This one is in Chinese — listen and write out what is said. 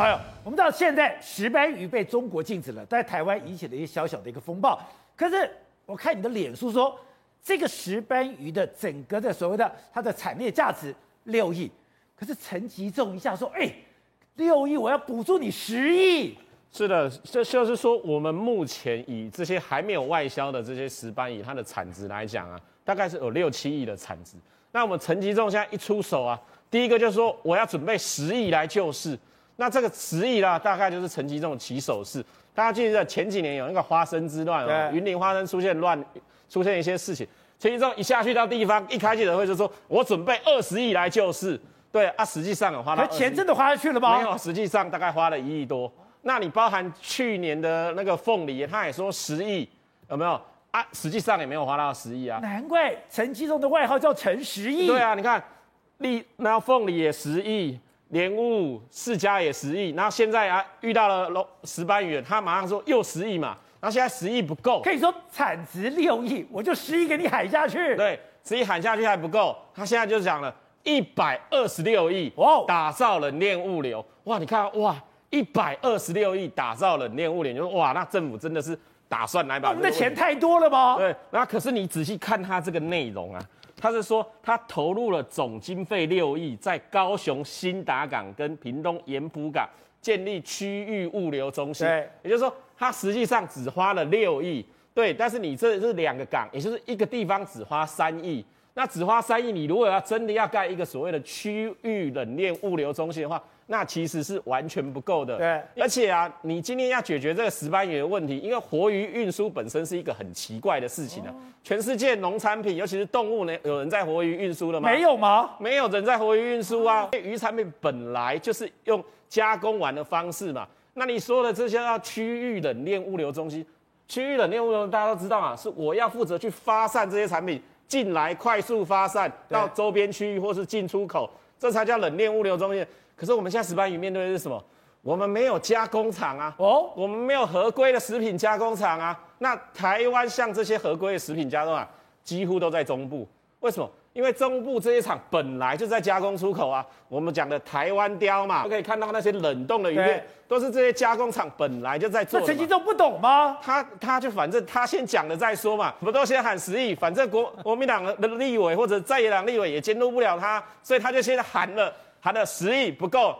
好哟，我们到现在石斑鱼被中国禁止了，在台湾引起了一些小小的一个风暴。可是我看你的脸书说，这个石斑鱼的整个的所谓的它的产业价值六亿，可是陈吉仲一下说，哎，六亿我要补助你十亿。是的，这就是说，我们目前以这些还没有外销的这些石斑鱼，它的产值来讲啊，大概是有六七亿的产值。那我们陈吉仲现在一出手啊，第一个就是说我要准备十亿来救市。那这个十亿啦，大概就是陈吉仲起手式。大家记得前几年有那个花生之乱啊，云林花生出现乱，出现一些事情，陈吉仲一下去到地方，一开记者会就说，我准备二十亿来救市。对啊，实际上有花了，钱真的花下去了吗？没有，实际上大概花了一亿多。那你包含去年的那个凤梨，他也说十亿，有没有啊？实际上也没有花到十亿啊。难怪陈吉仲的外号叫陈十亿。对啊，你看，利那凤梨也十亿，莲雾世家也十亿，然后现在啊遇到了龙石斑鱼，他马上说又十亿嘛。然后现在十亿不够，可以说产值六亿，我就十亿给你喊下去。对，十亿喊下去还不够，他现在就讲了一百二十六亿哦，打造冷链物流。哇，你看哇。一百二十六亿打造冷链物流，就说哇，那政府真的是打算来把。我们的钱太多了吗？对，那可是你仔细看它这个内容啊，他是说他投入了总经费六亿，在高雄新达港跟屏东盐埔港建立区域物流中心。也就是说，他实际上只花了六亿。对，但是你这是两个港，也就是一个地方只花三亿。那只花三亿，你如果要真的要盖一个所谓的区域冷链物流中心的话，那其实是完全不够的。对，而且啊，你今天要解决这个石斑鱼的问题，因为活鱼运输本身是一个很奇怪的事情啊。全世界农产品，尤其是动物呢，有人在活鱼运输的吗？没有吗？没有人在活鱼运输啊。鱼产品本来就是用加工完的方式嘛。那你说的这些要区域冷链物流中心，区域冷链物流大家都知道啊，是我要负责去发散这些产品进来，快速发散到周边区域或是进出口，这才叫冷链物流中心。可是我们现在石斑鱼面对的是什么？我们没有加工厂啊，哦，我们没有合规的食品加工厂啊。那台湾像这些合规的食品加工厂，几乎都在中部。为什么？因为中部这些厂本来就在加工出口啊。我们讲的台湾雕嘛，都可以看到那些冷冻的鱼片，都是这些加工厂本来就在做。那陈吉仲不懂吗？他他就反正他先讲了再说嘛。我们都先喊十亿，反正国 国民党的立委或者在野党立委也监督不了他，所以他就先喊了。喊了十亿不够。